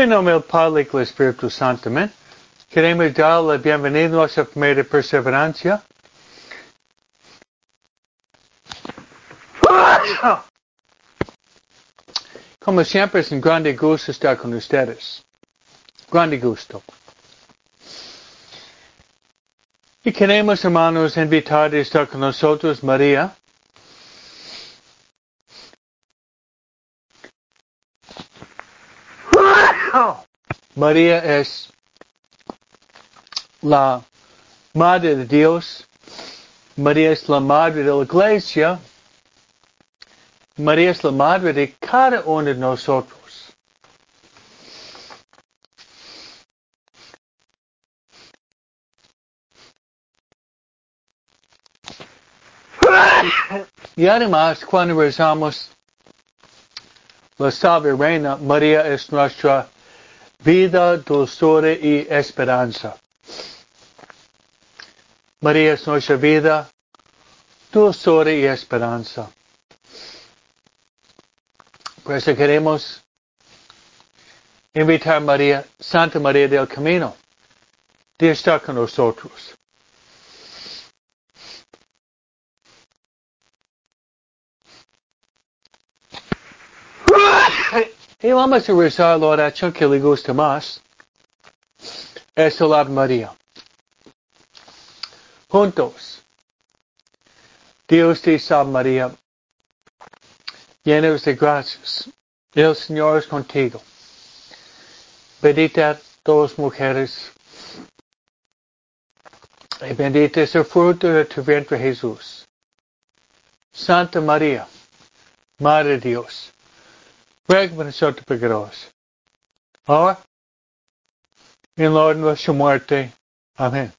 En nombre del Padre y del Espíritu Santo, amén. Queremos dar la bienvenida a nuestra primera perseverancia. Como siempre es un grande gusto estar con ustedes. Grande gusto. Y queremos, hermanos, invitar a estar con nosotros María. María es la Madre de Dios. María es la Madre de la Iglesia. María es la Madre de cada uno de nosotros. Y además, cuando rezamos la Salve Reina, María es nuestra vida, dulzura y esperanza. María es nuestra vida, dulzura y esperanza. Por eso queremos invitar a María, Santa María del Camino, de estar con nosotros. Y vamos a rezar la oración que le gusta más. Es el Ave María. Juntos. Dios te salve María, llenos de gracias. El Señor es contigo. Bendita todas mujeres. Y bendito es el fruto de tu vientre Jesús. Santa María, Madre de Dios ruega por nosotros pecadores. Ahora, en la hora de nuestra muerte. Amén.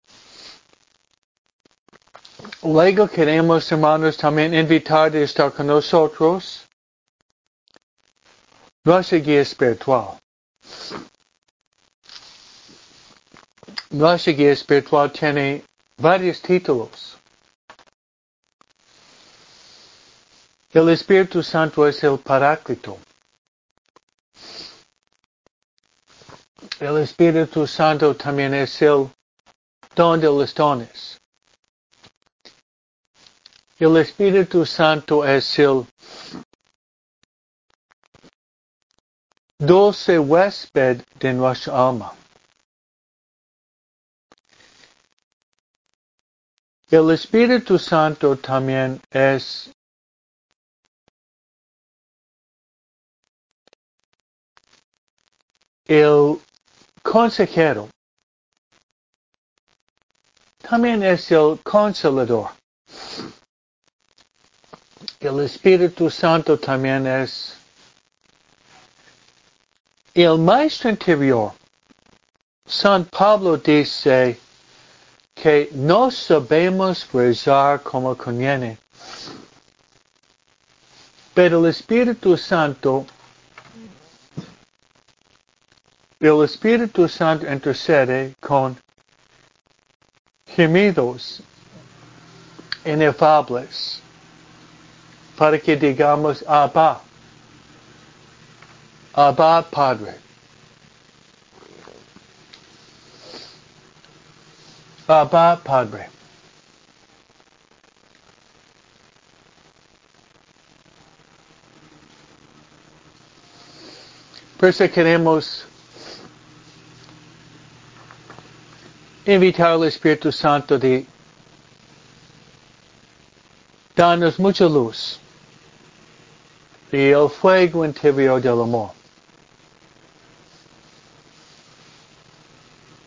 Luego queremos, hermanos, también invitar a estar con nosotros nuestra guía espiritual. Nuestra guía espiritual tiene varios títulos. El Espíritu Santo es el Paráclito. El Espíritu Santo también es el don de los dones. El Espíritu Santo es el dulce huésped de nuestra alma. El Espíritu Santo también es el consejero. También es el consolador. El Espíritu Santo también es el maestro interior. San Pablo dice que no sabemos rezar como conviene. Pero el Espíritu Santo el Espíritu Santo intercede con gemidos inefables para que digamos Abba, Abba Padre. Abba Padre. Invitar al Espíritu Santo de darnos mucha luz y el fuego interior del amor.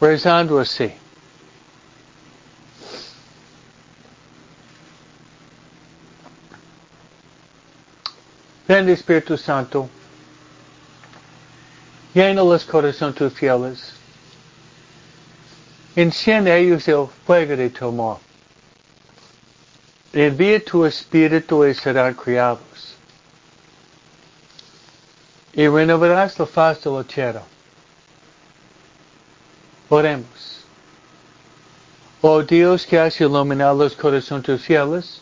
Rezando así. Ven Espíritu Santo, llena los corazones tus fieles Enciende ellos el fuego de tu amor. Envía tu espíritu y serán criados. Y renovarás la faz de la tierra. Oremos. Oh Dios que has iluminado los corazones fieles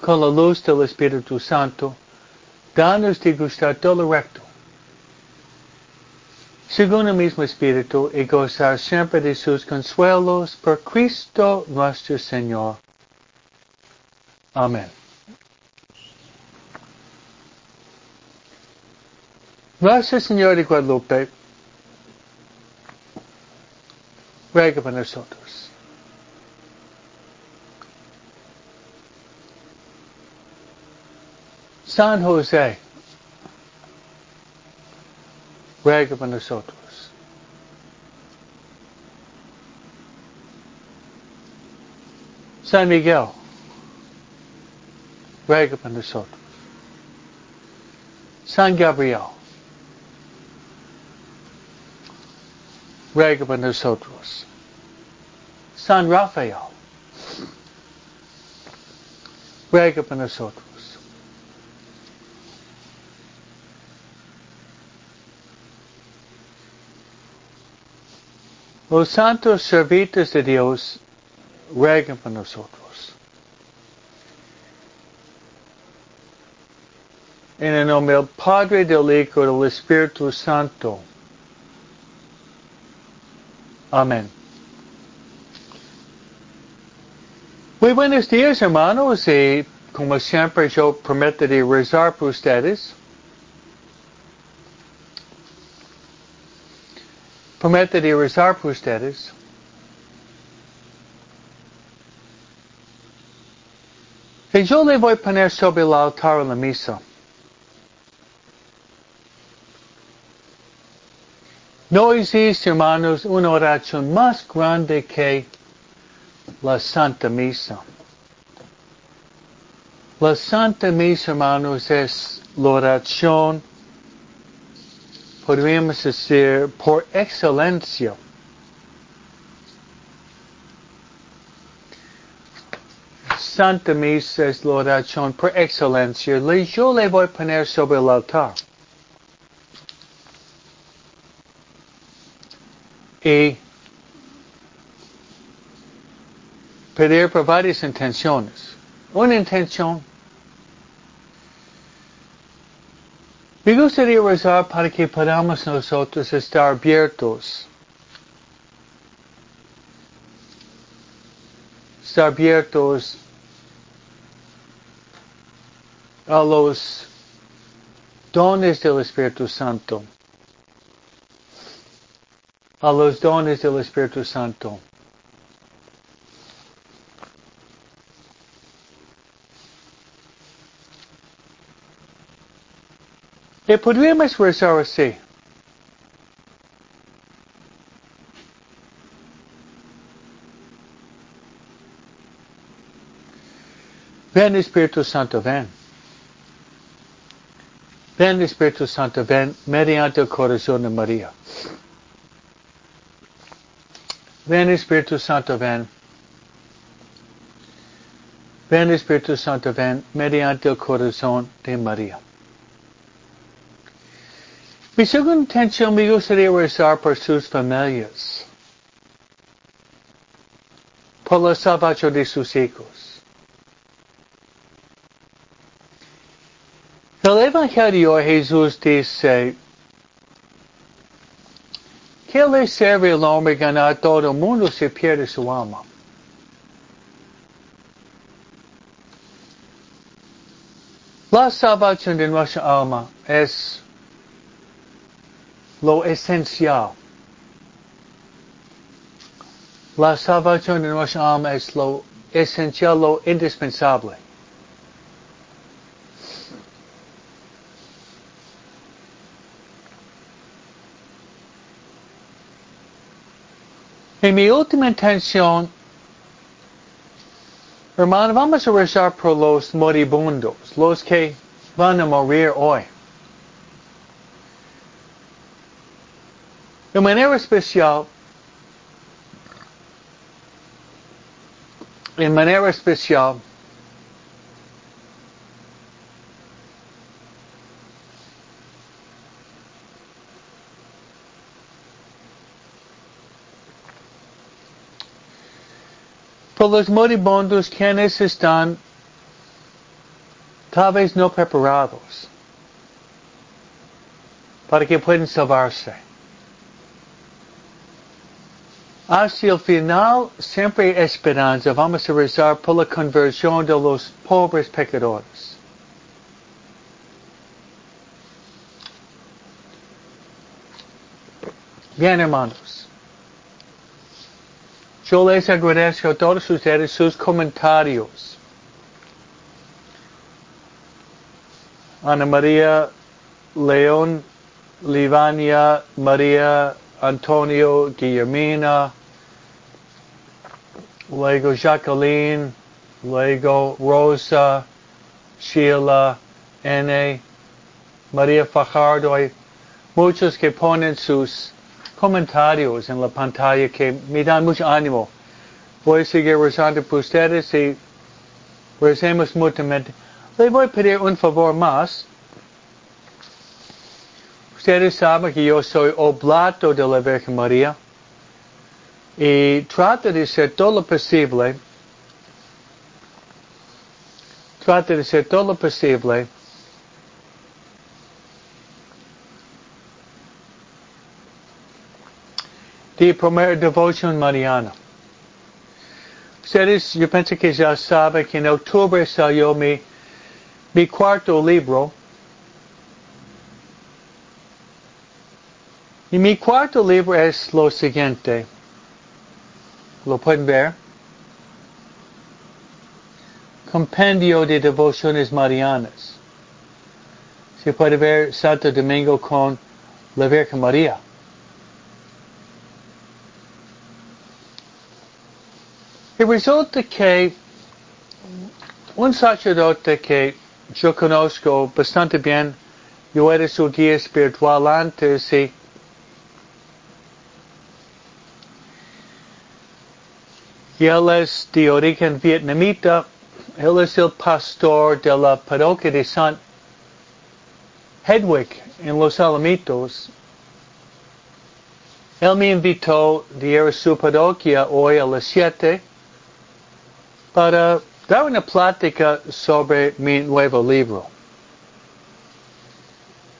con la luz del Espíritu Santo, danos de gustar todo lo recto según el mismo Espíritu, y gozar siempre de sus consuelos por Cristo nuestro Señor. Amén. Nuestro Señor de Guadalupe, ruega por nosotros. San José, ruega por nosotros. San Miguel, ruega por nosotros. San Gabriel, ruega por nosotros. San Rafael, ruega por nosotros. Los santos servitores de Dios ruegan por nosotros. En el nombre del Padre, del Hijo y del Espíritu Santo. Amén. Muy buenos días, hermanos, y como siempre yo prometo de rezar por ustedes. Prometo de rezar por ustedes. Y yo le voy a poner sobre el altar la misa. No existe, hermanos, una oración más grande que la Santa Misa. La Santa Misa, hermanos, es la oración podríamos decir, por excelencia. Santa Misa es la oración por excelencia. Yo le voy a poner sobre el altar. Y pedir por varias intenciones. Una intención Me gustaría rezar para que podamos nosotros estar abiertos. Estar abiertos a los dones del Espíritu Santo. A los dones del Espíritu Santo. E podemos rezar así. Ven Espíritu Santo, ven. Ven Espíritu Santo, ven mediante el corazón de María. Ven Espíritu Santo, ven. Ven Espíritu Santo, ven mediante el corazón de María. Mi segunda intención me gustaría rezar por sus familias, por la salvación de sus hijos. El Evangelio Jesús dice, eh, ¿qué le sirve al hombre ganar todo el mundo si pierde su alma? La salvación de nuestra alma es lo esencial. La salvación de nuestra alma es lo esencial, lo indispensable. En mi última intención, hermano, vamos a rezar por los moribundos, los que van a morir hoy. De manera especial, en manera especial, por los moribundos quienes están tal vez no preparados. Para que puedan salvarse. Hacia el final, siempre esperanza. Vamos a rezar por la conversión de los pobres pecadores. Bien, hermanos. Yo les agradezco a todos ustedes sus comentarios. Ana María León, Livania, María Antonio, Guillermina, luego Jacqueline, luego Rosa, Sheila, N, María Fajardo. Muchos que ponen sus comentarios en la pantalla que me dan mucho ánimo. Voy a seguir rezando por ustedes y recemos mutuamente. Le voy a pedir un favor más. Ustedes saben que yo soy oblato de la Virgen María y trato de ser todo lo posible, trato de ser todo lo posible de primer devoción mariana. Ustedes, yo pienso que ya saben que en octubre salió mi, mi cuarto libro, Y mi cuarto libro es lo siguiente. ¿Lo pueden ver? Compendio de devociones marianas. Se puede ver Santo Domingo con la Virgen María. Y resulta que un sacerdote que yo conozco bastante bien, yo era su guía espiritual antes y y él es de origen vietnamita. Él es el pastor de la parroquia de San Hedwig en Los Alamitos. Él me invitó de ir a su parroquia hoy a las 7 para dar una plática sobre mi nuevo libro.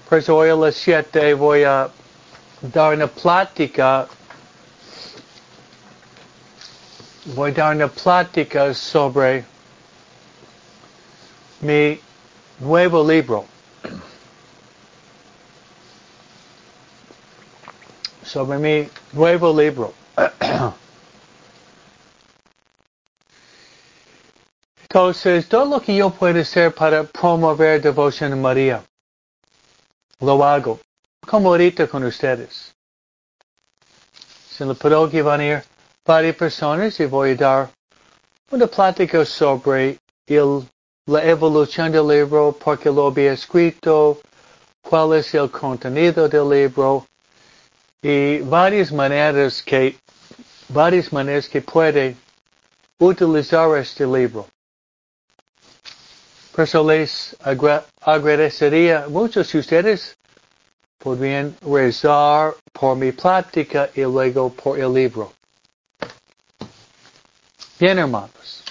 Pues hoy a las 7 voy a dar una plática voy dar una plática sobre mi nuevo libro. Sobre mi nuevo libro. Entonces, todo lo que yo puedo hacer para promover devoción a María, lo hago. Como ahorita con ustedes. Si la parroquia van a ir varias personas y voy a dar una plática sobre el, la evolución del libro, por qué lo había escrito, cuál es el contenido del libro y varias maneras que, varias maneras que puede utilizar este libro. Por eso les agradecería mucho si ustedes podrían rezar por mi plática y luego por el libro. Bien, hermanos.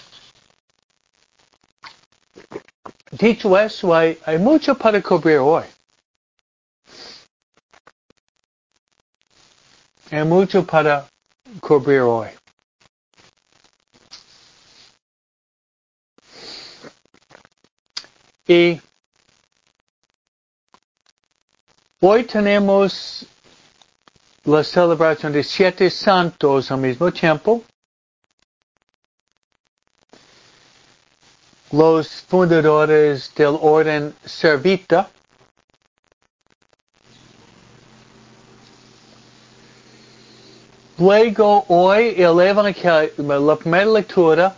Dicho eso, hay, hay mucho para cubrir hoy. Hay mucho para cubrir hoy. Y hoy tenemos la celebración de siete santos al mismo tiempo. Los fundadores del orden servita, Luego, hoy, el Evangelio, la primera lectura,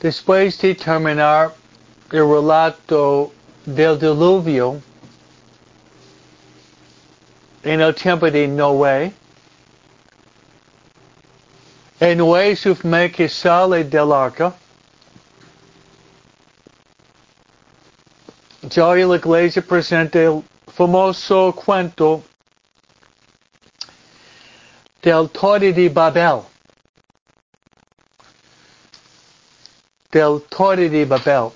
después de terminar el relato del diluvio en el tiempo de Noé, en Noé su que sale del arca. Ya hoy la iglesia presenta el famoso cuento del Torre de Babel. Del Torre de Babel,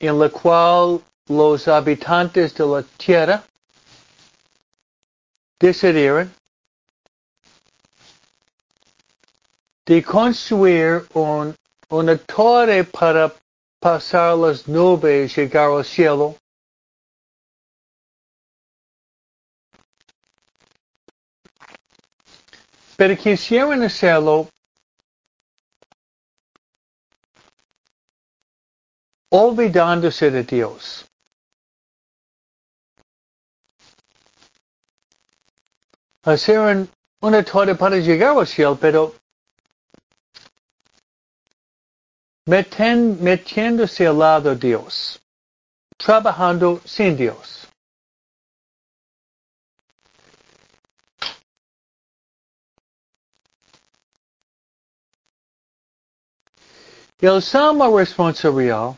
en la cual los habitantes de la tierra decidieron de construir un, una torre para pasar las nubes, llegar al cielo. Pero quisieron hacerlo olvidándose de Dios. Hacer una torre para llegar al cielo, pero meten, metiéndose al lado de Dios, trabajando sin Dios. El salmo responsorial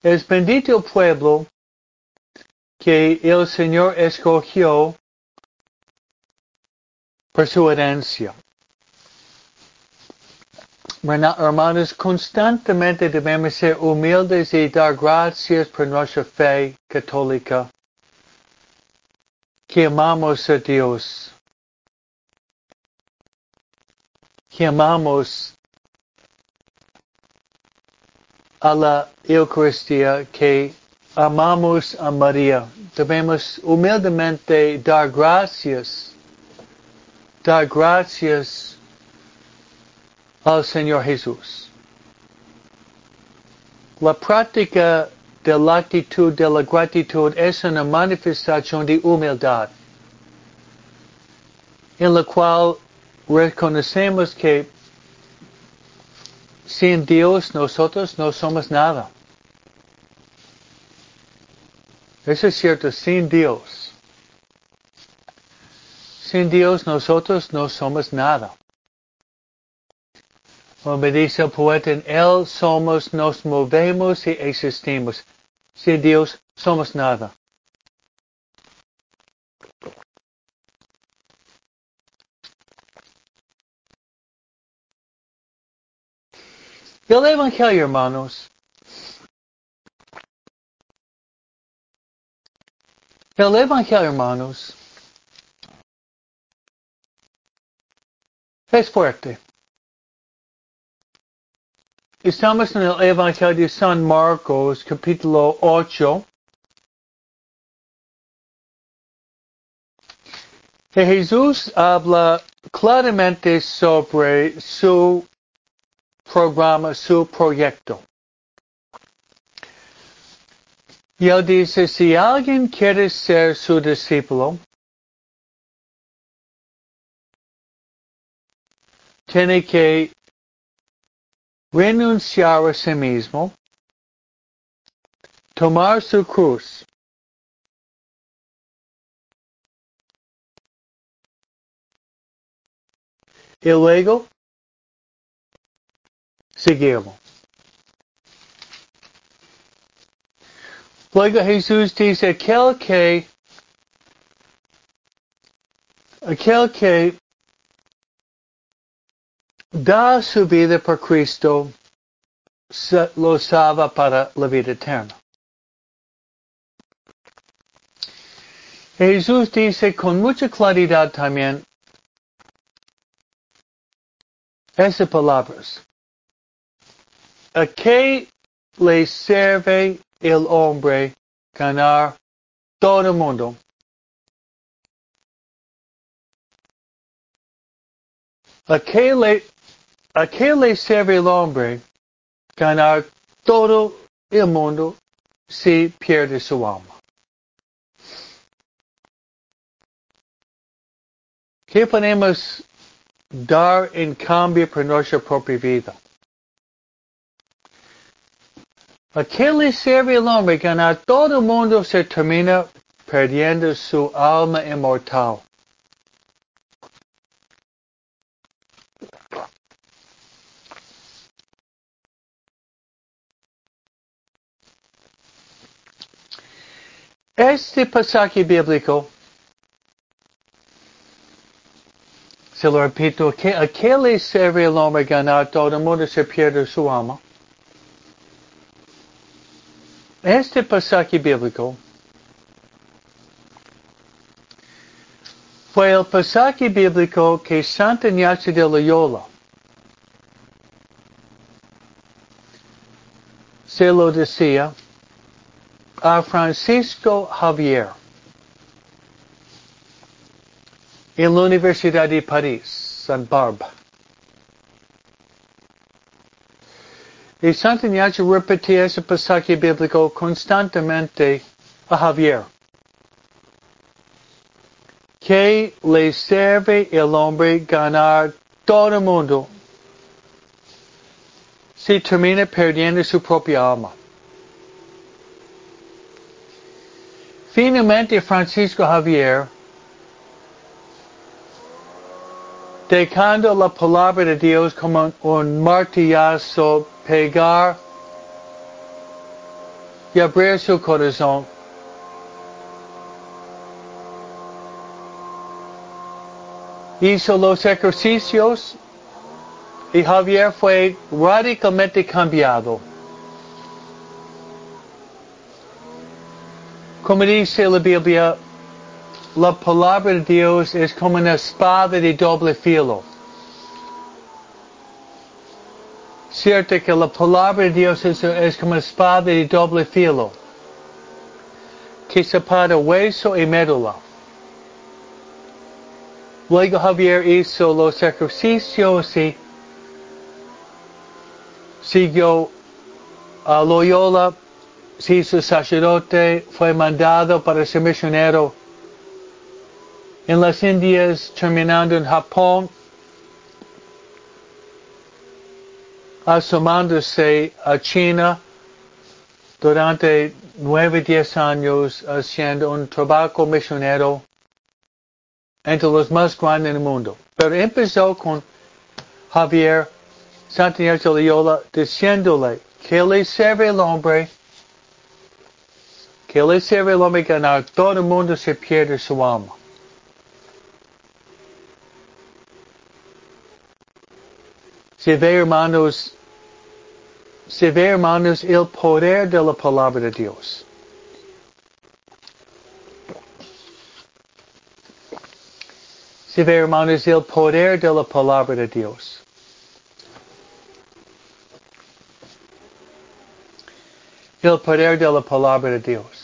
es bendito pueblo que el Señor escogió por herencia. Hermanos, constantemente debemos ser humildes y dar gracias por nuestra fe católica, que amamos a Dios, que amamos a la Eucaristía, que amamos a María. Debemos humildemente dar gracias dar gracias al Señor Jesús. La práctica de la actitud de la gratitud es una manifestación de humildad, en la cual reconocemos que sin Dios nosotros no somos nada. Eso es cierto, sin Dios sin Dios nosotros no somos nada. Como dice el poeta, en Él somos, nos movemos y existimos. Sin Dios somos nada. El Evangelio, hermanos, el Evangelio, hermanos, Es fuerte. Estamos en el Evangelio de San Marcos, capítulo 8. Que Jesús habla claramente sobre su programa, su proyecto. Y él dice, si alguien quiere ser su discípulo, tiene que renunciar a sí mismo, tomar su cruz. Y luego seguimos. Luego Jesús dice, aquel que, aquel que da su vida por Cristo, lo salva para la vida eterna. Jesús dice con mucha claridad también esas palabras. ¿A qué le sirve el hombre ganar todo el mundo? ¿A qué le ¿A qué le sirve el hombre ganar todo el mundo si pierde su alma? ¿Qué podemos dar en cambio por nuestra propia vida? ¿A qué le sirve el hombre ganar todo el mundo se termina perdiendo su alma inmortal? Este pasaje bíblico, se lo repito, ¿a qué le sirve el hombre ganar todo el mundo se pierde su alma? este pasaje bíblico fue el pasaje bíblico que Santa Ignacio de Loyola se lo decía a Francisco Javier en la Universidad de París, San Barba. Y Santa Ignacio repetía ese pasaje bíblico constantemente a Javier. Que le sirve el hombre ganar todo el mundo si termina perdiendo su propia alma. Finalmente Francisco Javier, dejando la palabra de Dios como un martillazo pegar y abrir su corazón. Hizo los ejercicios y Javier fue radicalmente cambiado. Como dice la Biblia, la palabra de Dios es como una espada de doble filo. Cierto que la palabra de Dios es, es como una espada de doble filo, que separa hueso y médula. Luego Javier hizo los ejercicios y siguió a Loyola, se hizo sacerdote, fue mandado para ser misionero en las Indias, terminando en Japón, asomándose a China durante nueve, diez años haciendo un trabajo misionero entre los más grandes en el mundo. Pero empezó con Javier Santiago de Loyola diciéndole que le sirve el hombre, que le sirve el hombre ganar, todo el mundo se pierde su alma. Se ve, hermanos, se ve, hermanos, el poder de la palabra de Dios. Se ve, hermanos, el poder de la palabra de Dios. El poder de la palabra de Dios.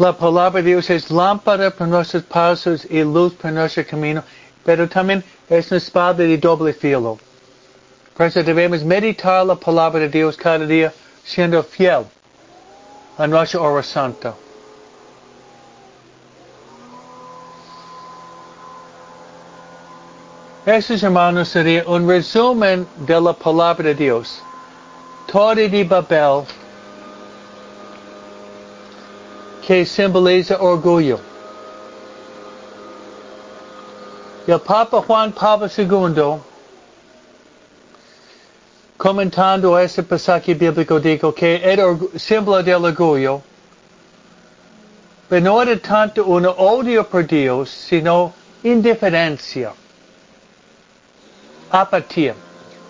La palabra de Dios es lámpara para nuestros pasos y luz para nuestro camino, pero también es una espada de doble filo. Por eso debemos meditar la palabra de Dios cada día siendo fiel a nuestra hora santa. Estos hermanos sería un resumen de la palabra de Dios. Torre de Babel que simboliza orgullo. El Papa Juan Pablo II, comentando este pasaje bíblico, dijo que el símbolo del orgullo pero no era tanto un odio por Dios, sino indiferencia apatía,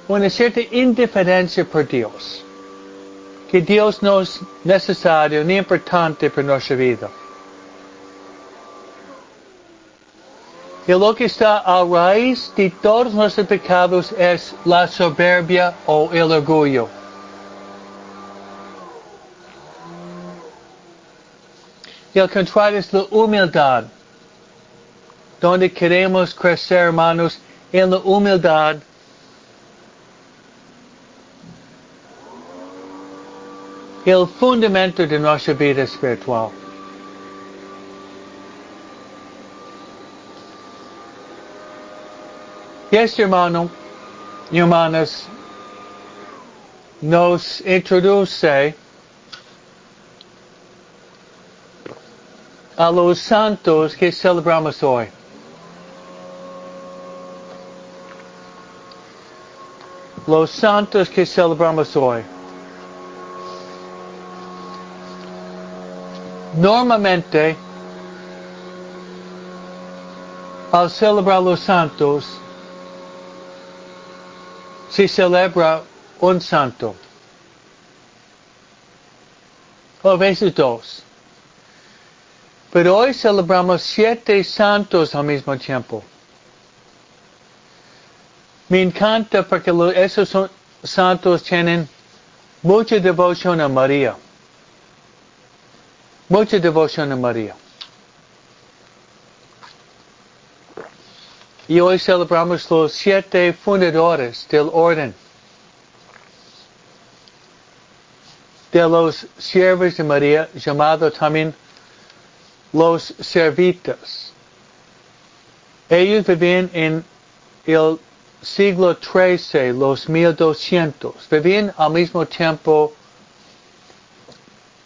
una cierta indiferencia por Dios, que Dios no es necesario ni importante para nuestra vida. Y lo que está a raíz de todos nuestros pecados es la soberbia o el orgullo. Y el contrario es la humildad, donde queremos crecer, hermanos, en la humildad. El fundamento de nuestra vida espiritual. Y este hermanas nos introduce a los santos que celebramos hoy. los santos que celebramos hoy. Normalmente, al celebrar los santos, se celebra un santo. O veces dos. Pero hoy celebramos siete santos al mismo tiempo. Me encanta porque esos santos tienen mucha devoción a María. Mucha devoción a María. Y hoy celebramos los siete fundadores del orden. De los siervos de María, llamado también los servitas. Ellos vivían en el siglo XIII, los 1200. Vivían al mismo tiempo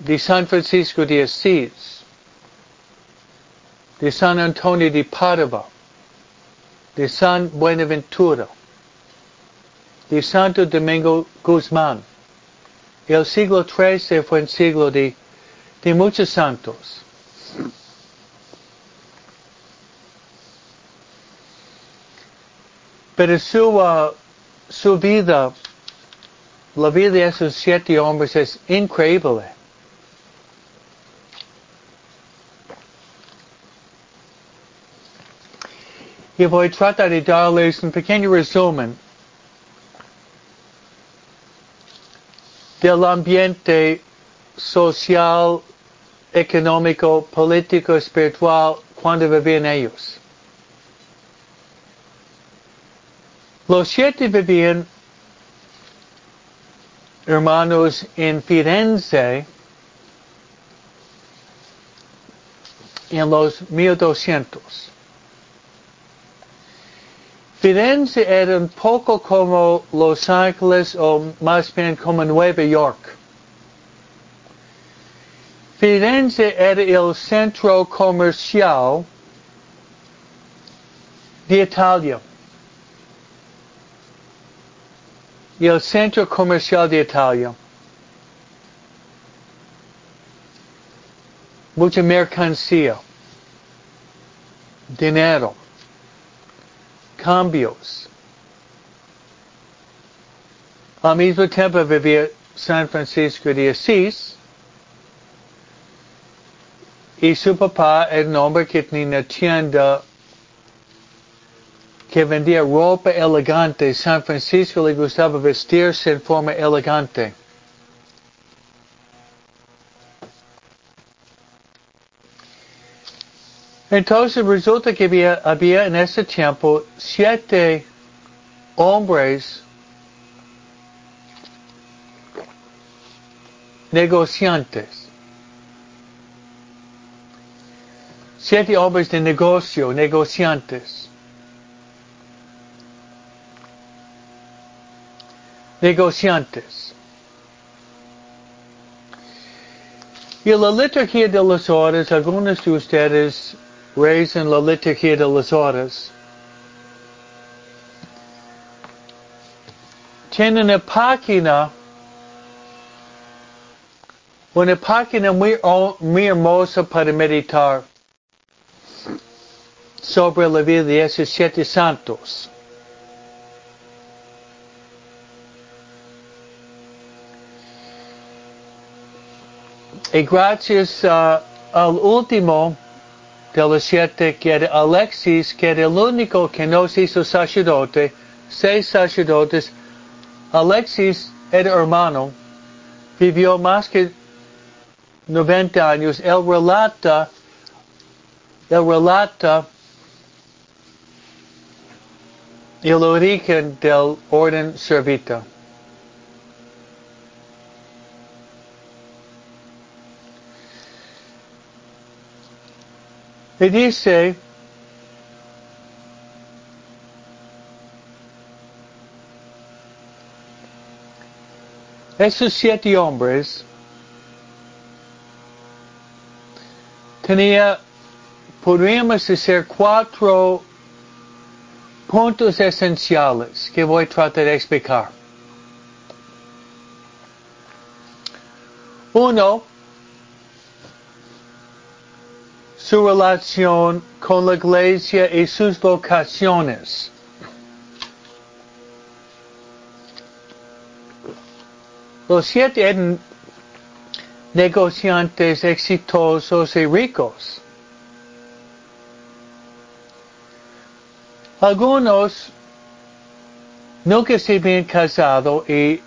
de San Francisco de Asís, de San Antonio de Padua, de San Buenaventura, de Santo Domingo Guzmán. El siglo XIII fue un siglo de, muchos santos. Pero su, uh, su vida, la vida de esos siete hombres es increíble. Voy a tratar de darles un pequeño resumen del ambiente social, económico, político, espiritual cuando vivían ellos. Los siete vivían, hermanos, en Firenze en los 1200. Firenze era un poco como Los Ángeles o más bien como Nueva York. Firenze era el centro comercial de Italia. el centro comercial de Italia. Mucha mercancía, dinero, cambios. Al mismo tiempo vivía San Francisco de Asís y su papá era un que tenía una tienda que vendía ropa elegante. San Francisco le gustaba vestirse en forma elegante. Entonces resulta que había, había en ese tiempo siete hombres negociantes. Siete hombres de negocio, negociantes. negociantes. Y la liturgia de las horas, algunos de ustedes rezan la liturgia de las horas. Tienen una página, una página muy, muy hermosa para meditar sobre la vida de esos siete santos. Y gracias uh, al último de los siete, que Alexis, que era el único que no se hizo sacerdote, seis sacerdotes, Alexis era hermano, vivió más que 90 años, él relata, él relata el origen del orden servita. Dice, esos siete hombres tenía, podríamos decir, cuatro puntos esenciales que voy a tratar de explicar. Uno, su relación con la iglesia y sus vocaciones. los siete eran negociantes exitosos y ricos. Algunos nunca se habían casado y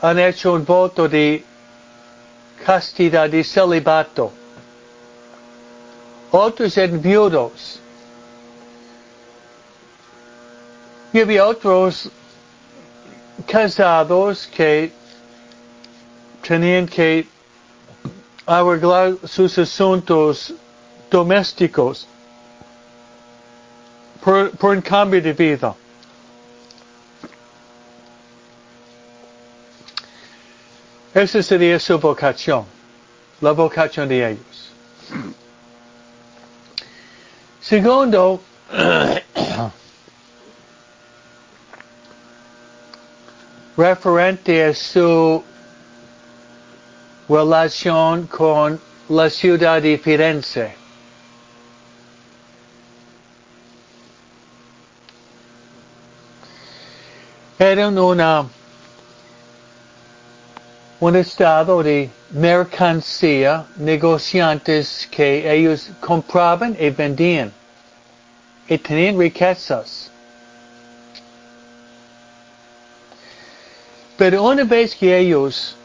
han hecho un voto de castidad y celibato. Otros eran viudos. Y había otros casados que tenían que arreglar sus asuntos domésticos por, por un cambio de vida. Esa sería su vocación, la vocación de ellos. Segundo, referente a su relación con la ciudad de Firenze. Eran una, un estado de mercancía, negociantes que ellos compraban y vendían y tenían riquezas. Pero una vez que ellos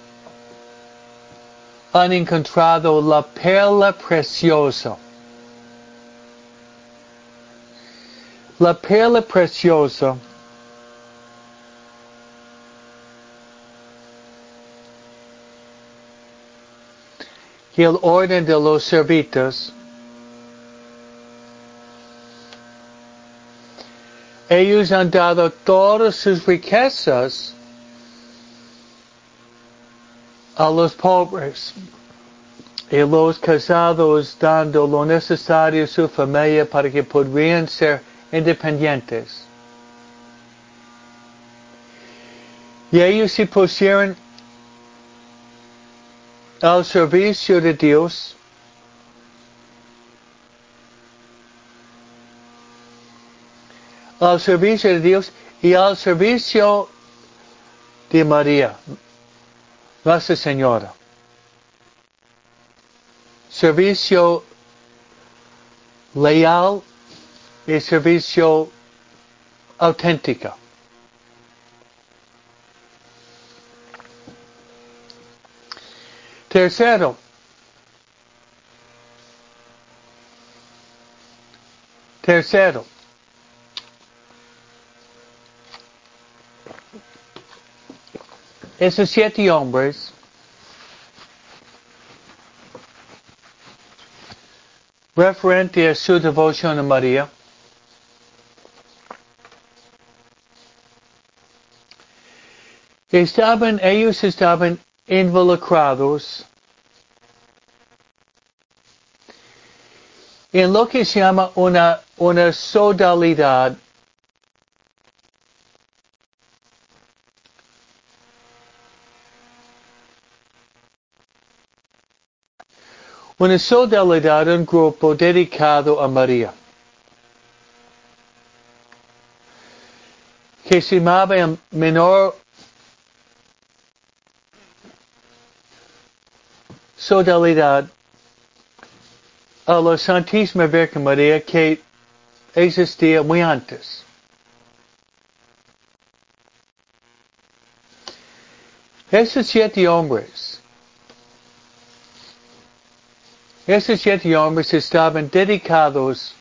han encontrado la perla preciosa, la perla preciosa y el orden de los servitas, ellos han dado todas sus riquezas a los pobres y los casados dando lo necesario a su familia para que podrían ser independientes. Y ellos se pusieron al servicio de Dios al servicio de Dios y al servicio de María, Nuestra Señora. Servicio leal y servicio auténtico. Tercero, tercero, esos siete hombres referente a su devoción a María, estaban, ellos estaban involucrados en lo que se llama una, una sodalidad una sodalidad, un grupo dedicado a María. Que se llamaba en menor sodalidad a la Santísima Virgen María que existía muy antes. Esos siete hombres, esos siete hombres estaban dedicados,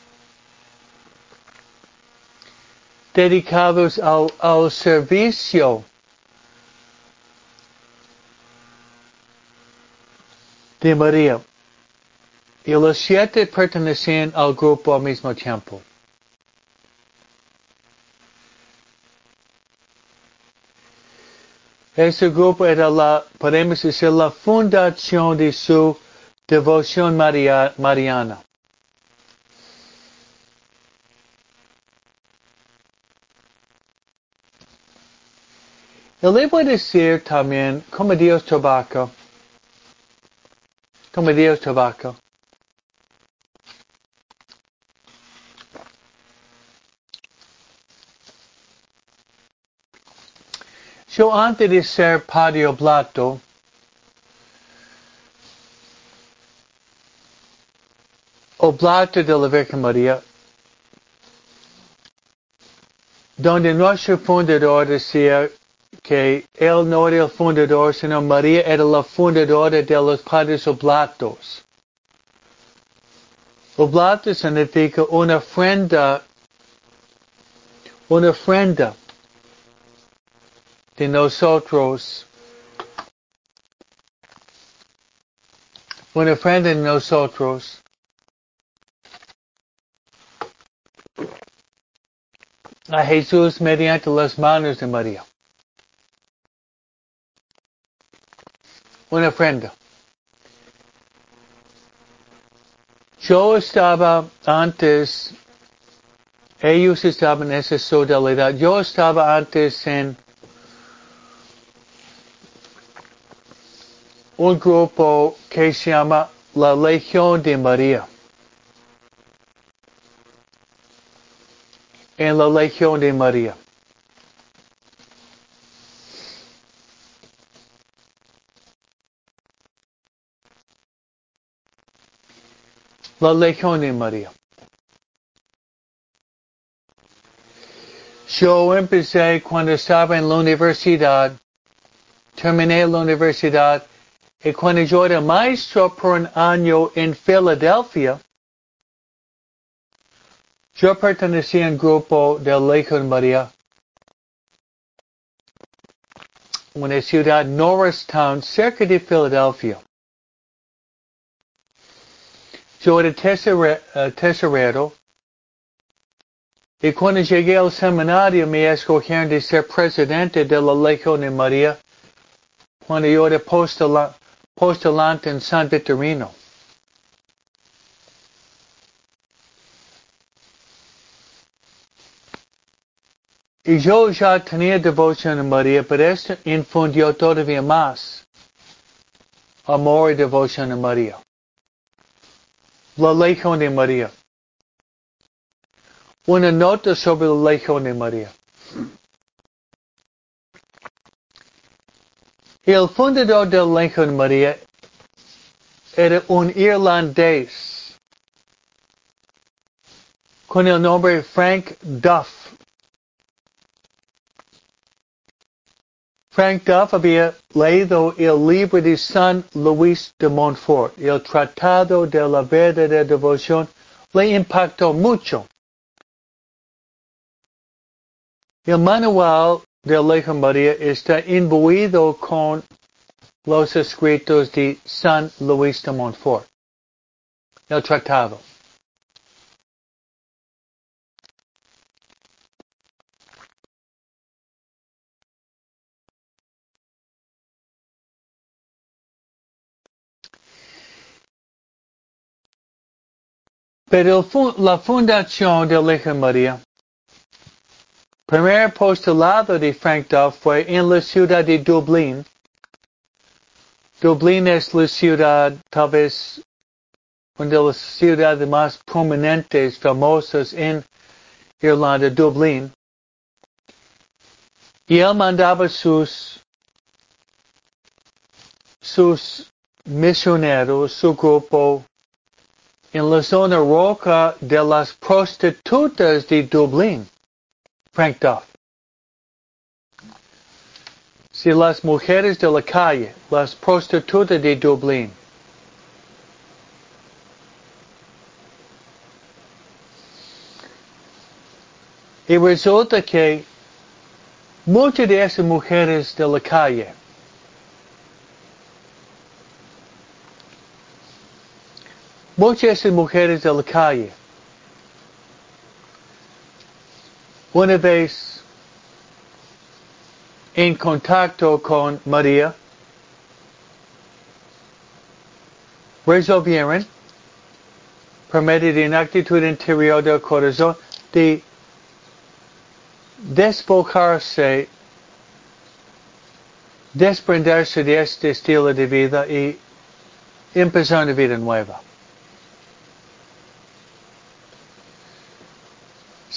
dedicados al, al servicio de María. Y los siete pertenecían al grupo al mismo tiempo. Ese grupo era la, podemos decir, la fundación de su devoción maria, mariana. Y le voy a decir también, como Dios trabaja, como Dios trabaja. Yo antes de ser padre oblato, oblato de la Virgen María, donde nuestro fundador decía que él no era el fundador, sino María era la fundadora de los padres oblatos. Oblato significa una ofrenda, una ofrenda de nosotros, una ofrenda de nosotros a Jesús mediante las manos de María. Una ofrenda. Yo estaba antes, ellos estaban en esa sodalidad. Yo estaba antes en un grupo que se llama la Legión de María. En la Legión de María. La Legión de María. Yo empecé cuando estaba en la universidad, terminé la universidad y cuando yo era maestro por un año en Filadelfia, yo pertenecía al grupo de Legión María, una ciudad Norristown, cerca de Filadelfia. Yo era tesorero eh, y cuando llegué al seminario me escogieron de ser presidente de la Legión María cuando yo era postulante en San Victorino. Y yo ya tenía devoción a María, pero esto infundió todavía más amor y devoción a María. La Legión de María. Una nota sobre la Legión de María. El fundador de de María era un irlandés con el nombre Frank Duff. Frank Duff había leído el libro de San Luis de Montfort, el Tratado de la Verdadera Devoción, le impactó mucho. El manual de la María está imbuido con los escritos de San Luis de Montfort, el Tratado. Pero la fundación de la María, primer postulado de Frank Duff fue en la ciudad de Dublín. Dublín es la ciudad, tal vez, una de las ciudades más prominentes, famosas en Irlanda, Dublín. Y él mandaba sus, sus misioneros, su grupo, en la zona roca de las prostitutas de Dublín. Frank Duff. Si las mujeres de la calle, las prostitutas de Dublín, Y resulta que muchas de esas mujeres de la calle Muchas mujeres de la calle, una vez en contacto con María, resolvieron, por medio actitud interior del corazón, de despojarse, desprenderse de este estilo de vida y empezar una vida nueva.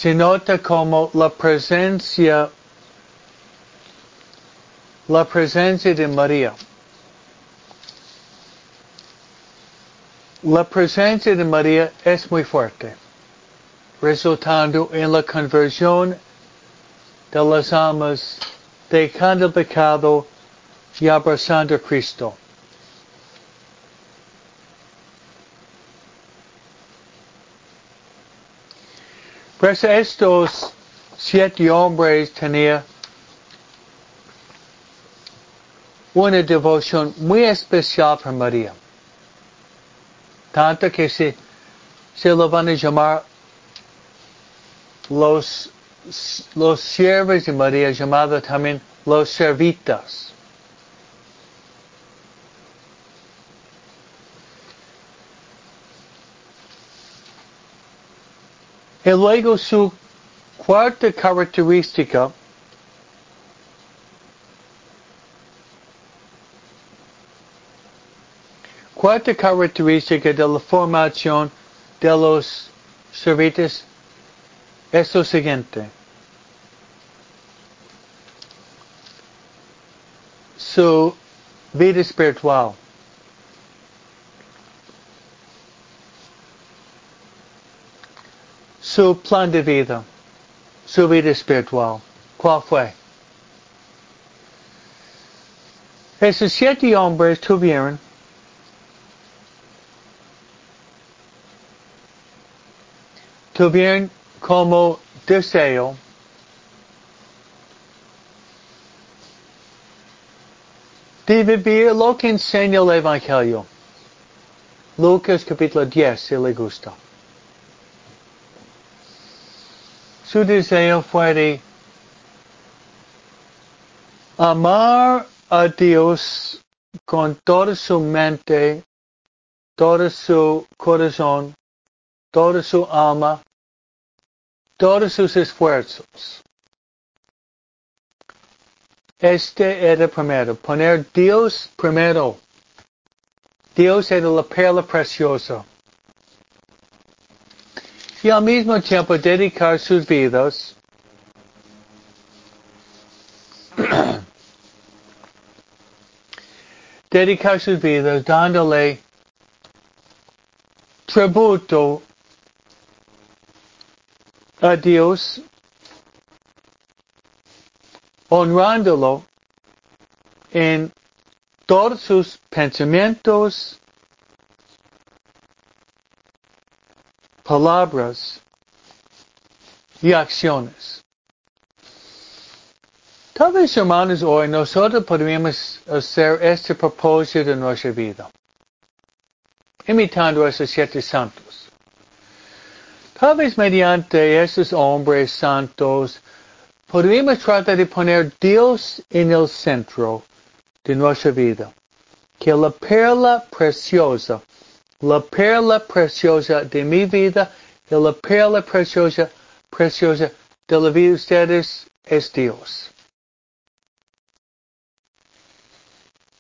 Se nota como la presencia la presencia de María. La presencia de María es muy fuerte, resultando en la conversión de las almas dejando el pecado y abrazando a Cristo. Pues estos siete hombres tenían una devoción muy especial para María. Tanto que se, se lo van a llamar los, los siervos de María, llamados también los servitas. Y luego su cuarta característica cuarta característica de la formación de los servitas es lo siguiente. Su vida espiritual. Su plan de vida. Su vida espiritual. ¿Cuál fue? Esos siete hombres tuvieron tuvieron como deseo de vivir lo que enseña el Evangelio. Lucas capítulo 10, si le gusta. Su deseo fue de amar a Dios con toda su mente, todo su corazón, toda su alma, todos sus esfuerzos. Este era primero, poner Dios primero. Dios era la perla preciosa. Y al mismo tiempo dedicar sus vidas dedicar sus vidas dándole tributo a Dios, honrándolo en todos sus pensamientos, palabras y acciones. Tal vez, hermanos, hoy nosotros podríamos hacer este propósito en nuestra vida, imitando a esos siete santos. Tal vez mediante esos hombres santos podríamos tratar de poner Dios en el centro de nuestra vida. Que la perla preciosa, la perla preciosa de mi vida y la perla preciosa, preciosa de la vida de ustedes es Dios.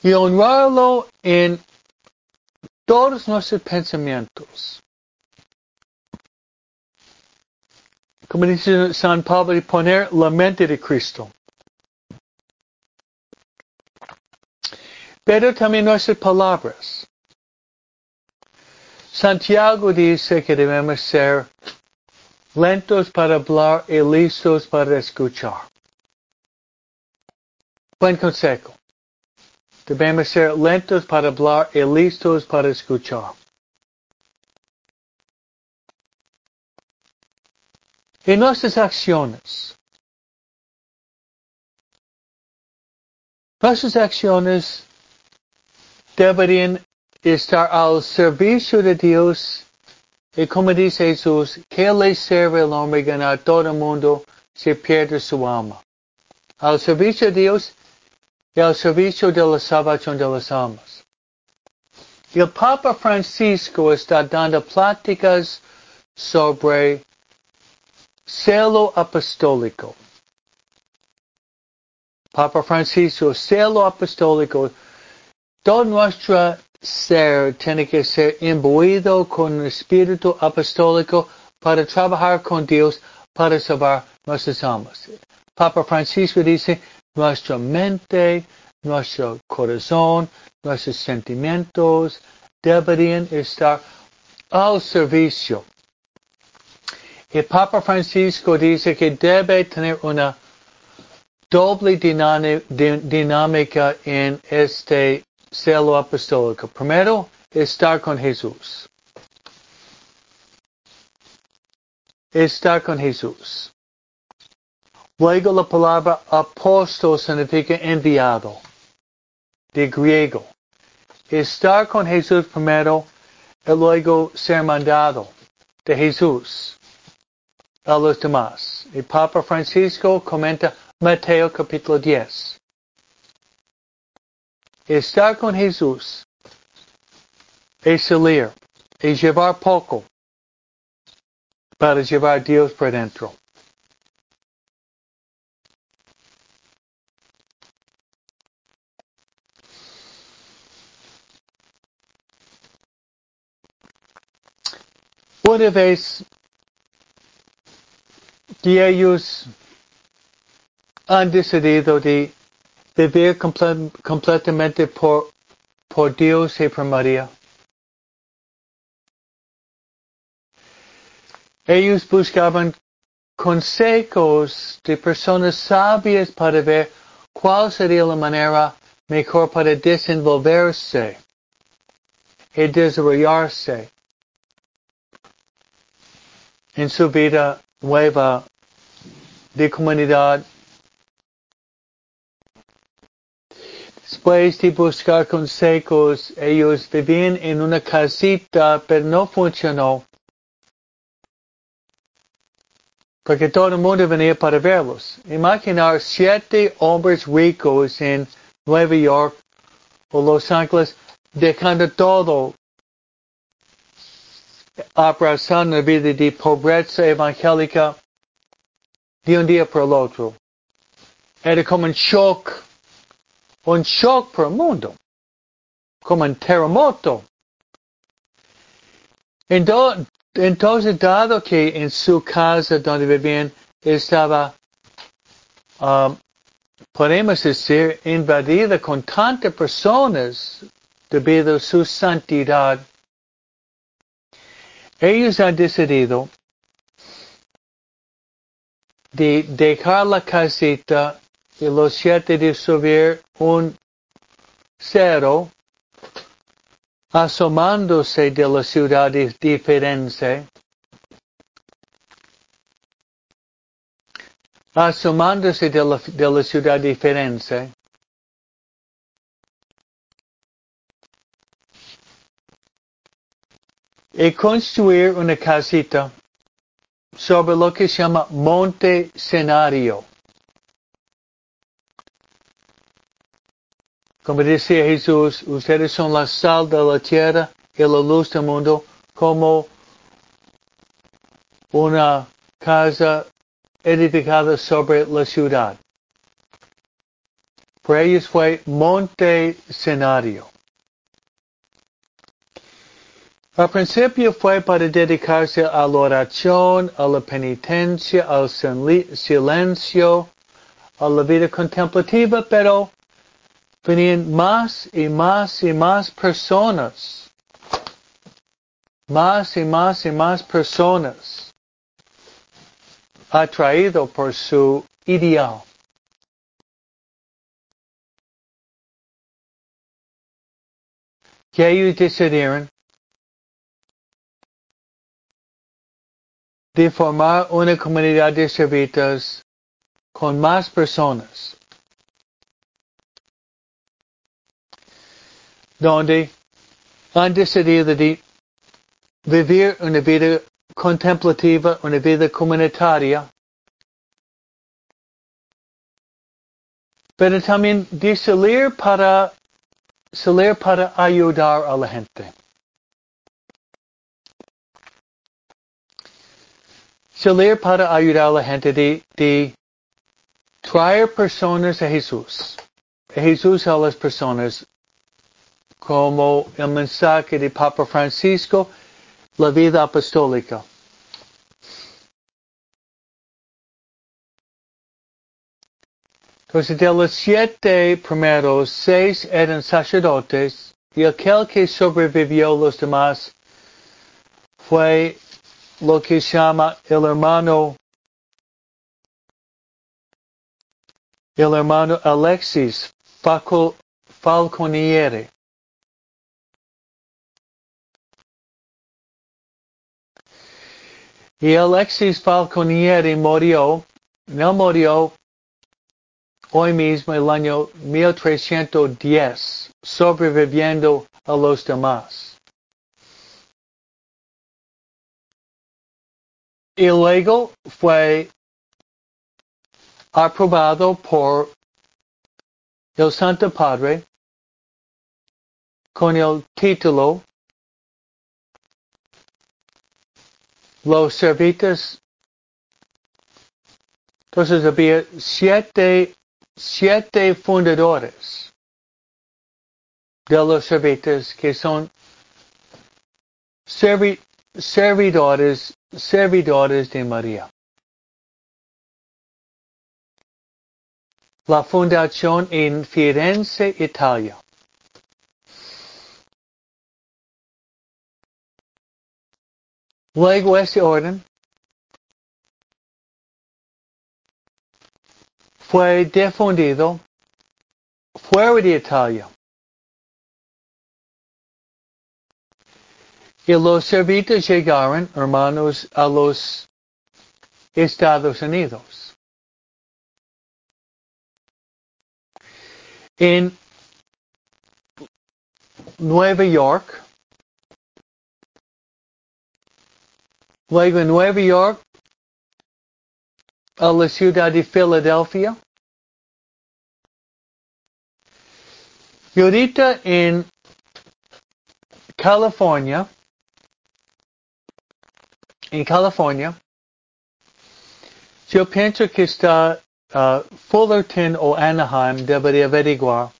Y honrarlo en todos nuestros pensamientos. como dice San Pablo, de poner la mente de Cristo. Pero también nuestras palabras. Santiago dice que debemos ser lentos para hablar y listos para escuchar. Buen consejo. Debemos ser lentos para hablar y listos para escuchar. en nuestras acciones. Nuestras acciones deberían estar al servicio de Dios y como dice Jesús, que le sirve el hombre ganar todo el mundo si pierde su alma. Al servicio de Dios y al servicio de la salvación de las almas. El Papa Francisco está dando pláticas sobre celo apostólico. Papa Francisco, celo apostólico. Todo nuestro ser tiene que ser imbuido con el espíritu apostólico para trabajar con Dios para salvar nuestras almas. Papa Francisco dice, nuestra mente, nuestro corazón, nuestros sentimientos deberían estar al servicio. El Papa Francisco dice que debe tener una doble dinámica en este celo apostólico. Primero, estar con Jesús. Estar con Jesús. Luego la palabra apóstol significa enviado, de griego. Estar con Jesús primero y luego ser mandado de Jesús a los demás. El Papa Francisco comenta Mateo capítulo 10. Estar con Jesús es salir, es llevar poco para llevar a Dios por dentro. Una vez que ellos han decidido de vivir comple completamente por, por Dios y por María. Ellos buscaban consejos de personas sabias para ver cuál sería la manera mejor para desenvolverse y desarrollarse en su vida nueva de comunidad Después de buscar consejos, ellos vivían en una casita, pero no funcionó. Porque todo el mundo venía para verlos. Imaginar siete hombres ricos en Nueva York o Los Ángeles dejando todo, abrazando la vida de pobreza evangélica de un día para el otro. Era como un shock un shock para el mundo, como un terremoto. Entonces, dado que en su casa donde vivían estaba, um, podemos decir, invadida con tantas personas debido a su santidad, ellos han decidido de dejar la casita y los siete de subir un cero asomándose de la ciudad diferente, asomándose de la, de la ciudad diferente, y una casita sobre lo que se llama monte Cenario. Como decía Jesús, ustedes son la sal de la tierra y la luz del mundo, como una casa edificada sobre la ciudad. Por ellos fue monte escenario. Al principio fue para dedicarse a la oración, a la penitencia, al silencio, a la vida contemplativa, pero venían más y más y más personas. Más y más y más personas. Atraído por su ideal. Que ellos decidieron de formar una comunidad de servitas con más personas. Donde han decidido de vivir una vida contemplativa, una vida comunitaria, pero también de salir para, salir para ayudar a la gente. Salir para ayudar a la gente de, de traer personas a Jesús. Jesús a las personas como el mensaje de Papa Francisco, la vida apostólica. Entonces, de los siete primeros, seis eran sacerdotes y aquel que sobrevivió los demás fue lo que se llama el hermano el hermano Alexis Falconiere. Y Alexis Falconieri murió, no murió hoy mismo el año 1310, sobreviviendo a los demás. Y luego fue aprobado por el Santo Padre con el título Los Servitas. Entonces había siete, siete fundadores de los servitas que son servidores, servidores de María. La fundación en Firenze, Italia. Luego ese orden fue difundido fuera de Italia. Y los servitas llegaron, hermanos, a los Estados Unidos. En Nueva York, luego en Nueva York, a la ciudad de Filadelfia. Y ahorita en California, en California, yo pienso que está uh, Fullerton o Anaheim, debería averiguar.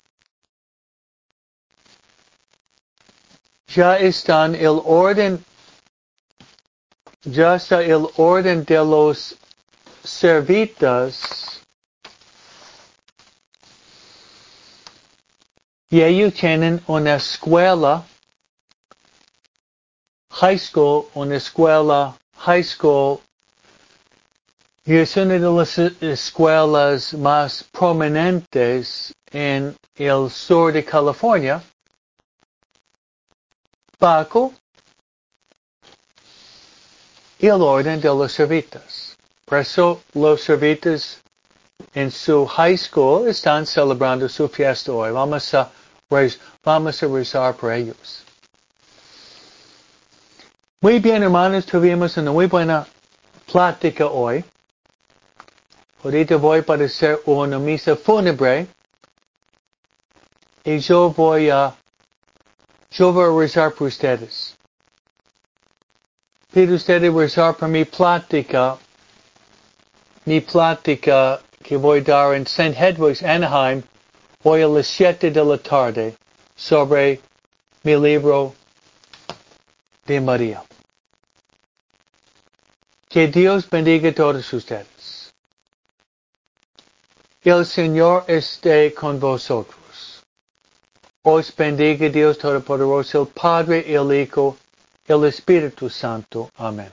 Ya están el orden, ya está el orden de los servitas. Y ellos tienen una escuela, high school, una escuela high school y es una de las escuelas más prominentes en el sur de California. Paco y el orden de los servitas. Por eso los servitas en su high school están celebrando su fiesta hoy. Vamos a, vamos a rezar por ellos. Muy bien, hermanos, tuvimos una muy buena plática hoy. Ahorita voy para hacer una misa fúnebre. Y yo voy a, yo voy a rezar por ustedes. Pido ustedes rezar por mi plática, mi plática que voy a dar en St. Hedwig's, Anaheim, hoy a las 7 de la tarde, sobre mi libro de María. Que Dios bendiga a todos ustedes. El Señor esté con vosotros. Os bendiga Dios Todopoderoso, el Padre, el Hijo, el Espíritu Santo. Amén.